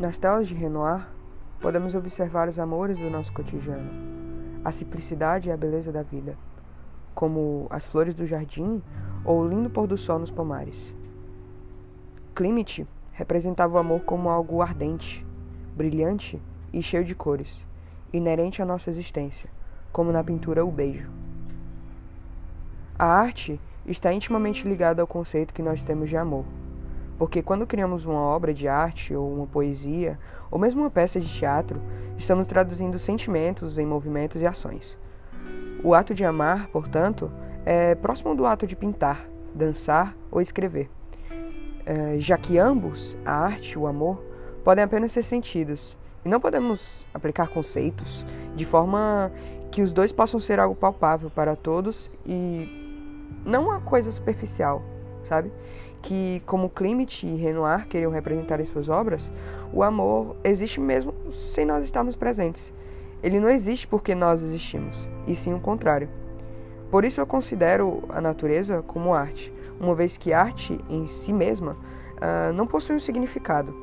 Nas telas de Renoir, podemos observar os amores do nosso cotidiano, a simplicidade e a beleza da vida, como as flores do jardim ou o lindo pôr do sol nos pomares. Klimt representava o amor como algo ardente, brilhante e cheio de cores, inerente à nossa existência, como na pintura O Beijo. A arte está intimamente ligada ao conceito que nós temos de amor porque quando criamos uma obra de arte ou uma poesia, ou mesmo uma peça de teatro, estamos traduzindo sentimentos em movimentos e ações. O ato de amar, portanto, é próximo do ato de pintar, dançar ou escrever, é, já que ambos, a arte e o amor, podem apenas ser sentidos, e não podemos aplicar conceitos de forma que os dois possam ser algo palpável para todos e não uma coisa superficial, sabe? Que, como Klimt e Renoir queriam representar em suas obras, o amor existe mesmo sem nós estarmos presentes. Ele não existe porque nós existimos, e sim o contrário. Por isso eu considero a natureza como arte, uma vez que arte em si mesma uh, não possui um significado.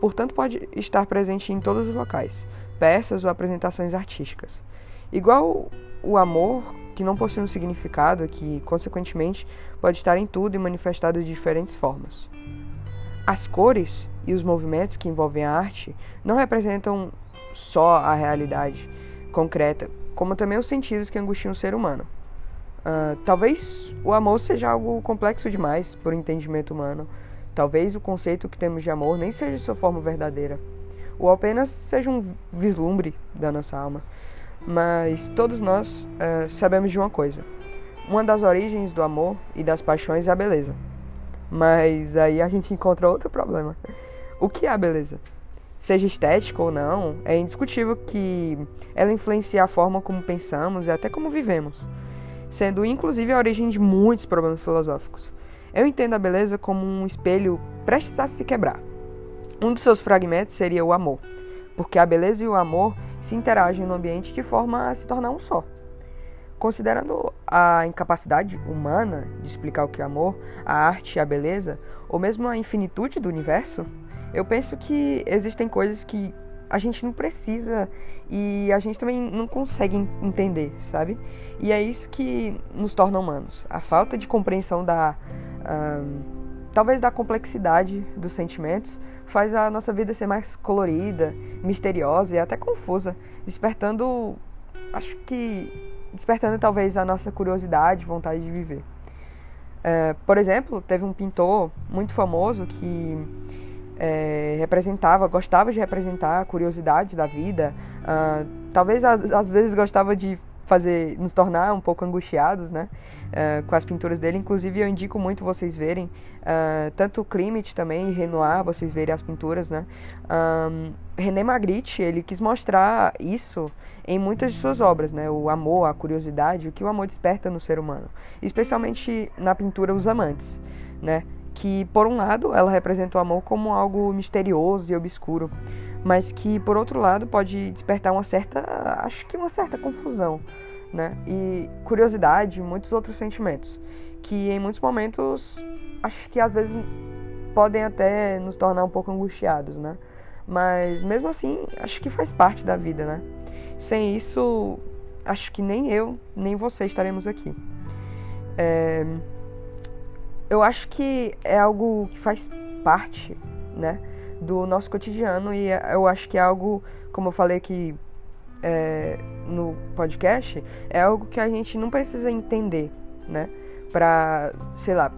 Portanto, pode estar presente em todos os locais, peças ou apresentações artísticas. Igual o amor que não possui um significado, que, consequentemente, pode estar em tudo e manifestado de diferentes formas. As cores e os movimentos que envolvem a arte não representam só a realidade concreta, como também os sentidos que angustiam o ser humano. Uh, talvez o amor seja algo complexo demais por entendimento humano. Talvez o conceito que temos de amor nem seja sua forma verdadeira, ou apenas seja um vislumbre da nossa alma. Mas todos nós uh, sabemos de uma coisa: uma das origens do amor e das paixões é a beleza. Mas aí a gente encontra outro problema. O que é a beleza? Seja estética ou não, é indiscutível que ela influencia a forma como pensamos e até como vivemos, sendo inclusive a origem de muitos problemas filosóficos. Eu entendo a beleza como um espelho prestes a se quebrar. Um dos seus fragmentos seria o amor, porque a beleza e o amor se interagem no ambiente de forma a se tornar um só. Considerando a incapacidade humana de explicar o que é amor, a arte e a beleza, ou mesmo a infinitude do universo, eu penso que existem coisas que a gente não precisa e a gente também não consegue entender, sabe? E é isso que nos torna humanos. A falta de compreensão da. Talvez da complexidade dos sentimentos faz a nossa vida ser mais colorida, misteriosa e até confusa, despertando, acho que, despertando talvez a nossa curiosidade, vontade de viver. É, por exemplo, teve um pintor muito famoso que é, representava, gostava de representar a curiosidade da vida, uh, talvez às, às vezes gostava de fazer nos tornar um pouco angustiados, né? Uh, com as pinturas dele. Inclusive, eu indico muito vocês verem uh, tanto Klimt também e Renoir, vocês verem as pinturas, né? Um, René Magritte, ele quis mostrar isso em muitas de suas obras, né? O amor, a curiosidade, o que o amor desperta no ser humano, especialmente na pintura Os Amantes, né? Que por um lado ela representa o amor como algo misterioso e obscuro, mas que por outro lado pode despertar uma certa, acho que uma certa confusão, né? E curiosidade, muitos outros sentimentos, que em muitos momentos acho que às vezes podem até nos tornar um pouco angustiados, né? Mas mesmo assim, acho que faz parte da vida, né? Sem isso, acho que nem eu, nem você estaremos aqui. É... Eu acho que é algo que faz parte, né? Do nosso cotidiano e eu acho que é algo, como eu falei aqui é, no podcast, é algo que a gente não precisa entender, né? Pra, sei lá,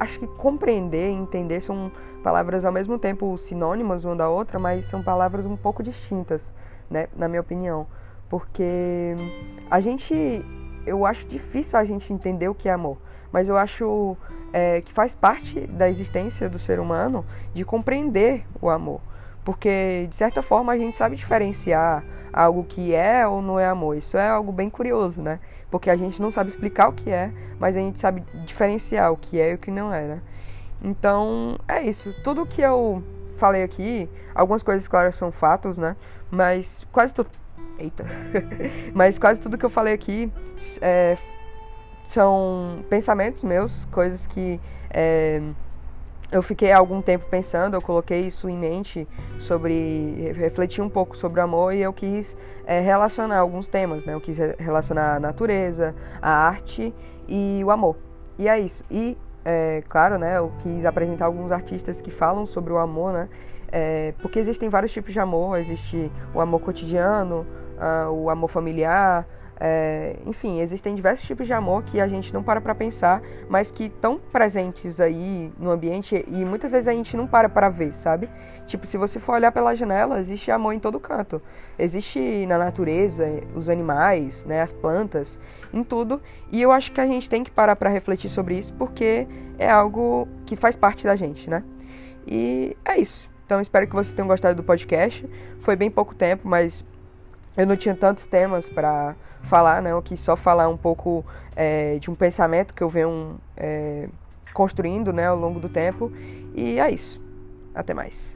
acho que compreender e entender são palavras ao mesmo tempo sinônimas uma da outra, mas são palavras um pouco distintas, né? Na minha opinião. Porque a gente, eu acho difícil a gente entender o que é amor mas eu acho é, que faz parte da existência do ser humano de compreender o amor. Porque, de certa forma, a gente sabe diferenciar algo que é ou não é amor. Isso é algo bem curioso, né? Porque a gente não sabe explicar o que é, mas a gente sabe diferenciar o que é e o que não é, né? Então, é isso. Tudo que eu falei aqui, algumas coisas, claro, são fatos, né? Mas quase tudo. Eita! mas quase tudo que eu falei aqui é, são pensamentos meus, coisas que é, eu fiquei algum tempo pensando, eu coloquei isso em mente sobre refletir um pouco sobre o amor e eu quis é, relacionar alguns temas, né? Eu quis relacionar a natureza, a arte e o amor. E é isso. E é, claro, né? Eu quis apresentar alguns artistas que falam sobre o amor, né? É, porque existem vários tipos de amor. Existe o amor cotidiano, uh, o amor familiar, é, enfim, existem diversos tipos de amor que a gente não para para pensar, mas que estão presentes aí no ambiente e muitas vezes a gente não para para ver, sabe? Tipo, se você for olhar pela janela, existe amor em todo canto. Existe na natureza, os animais, né, as plantas, em tudo. E eu acho que a gente tem que parar para refletir sobre isso porque é algo que faz parte da gente, né? E é isso. Então espero que vocês tenham gostado do podcast. Foi bem pouco tempo, mas eu não tinha tantos temas para falar, né? Eu quis só falar um pouco é, de um pensamento que eu venho é, construindo né, ao longo do tempo. E é isso. Até mais.